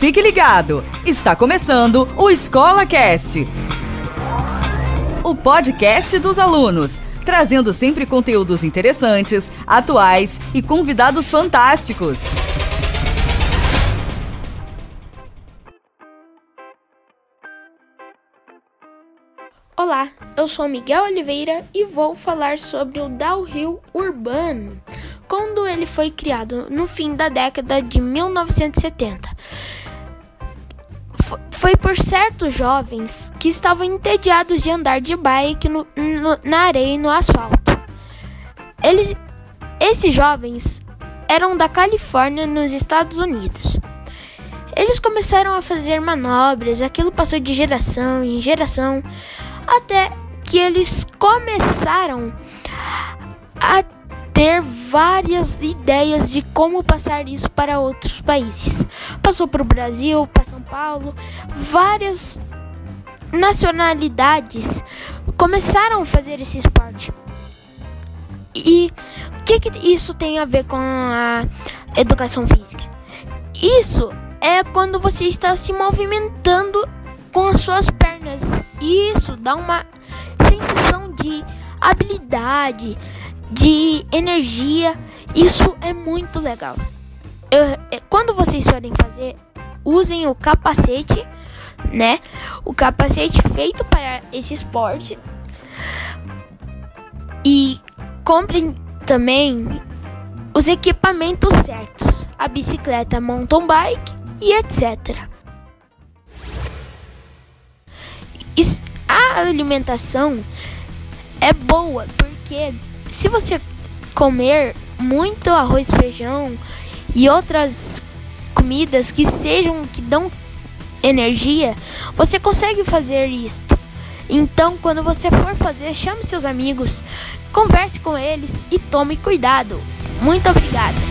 Fique ligado, está começando o Escola Cast, o podcast dos alunos, trazendo sempre conteúdos interessantes, atuais e convidados fantásticos. Olá, eu sou Miguel Oliveira e vou falar sobre o downhill urbano, quando ele foi criado no fim da década de 1970 foi por certos jovens que estavam entediados de andar de bike no, no, na areia e no asfalto. Eles, esses jovens eram da Califórnia, nos Estados Unidos. Eles começaram a fazer manobras, aquilo passou de geração em geração, até que eles começaram ter várias ideias de como passar isso para outros países. Passou para o Brasil, para São Paulo, várias nacionalidades começaram a fazer esse esporte. E o que, que isso tem a ver com a educação física? Isso é quando você está se movimentando com as suas pernas. E isso dá uma sensação de habilidade, de energia. Isso é muito legal. Eu, é, quando vocês forem fazer, usem o capacete, né? O capacete feito para esse esporte. E comprem também os equipamentos certos, a bicicleta mountain bike e etc. A alimentação é boa porque se você comer muito arroz, feijão e outras comidas que sejam que dão energia, você consegue fazer isto. Então, quando você for fazer, chame seus amigos, converse com eles e tome cuidado. Muito obrigada.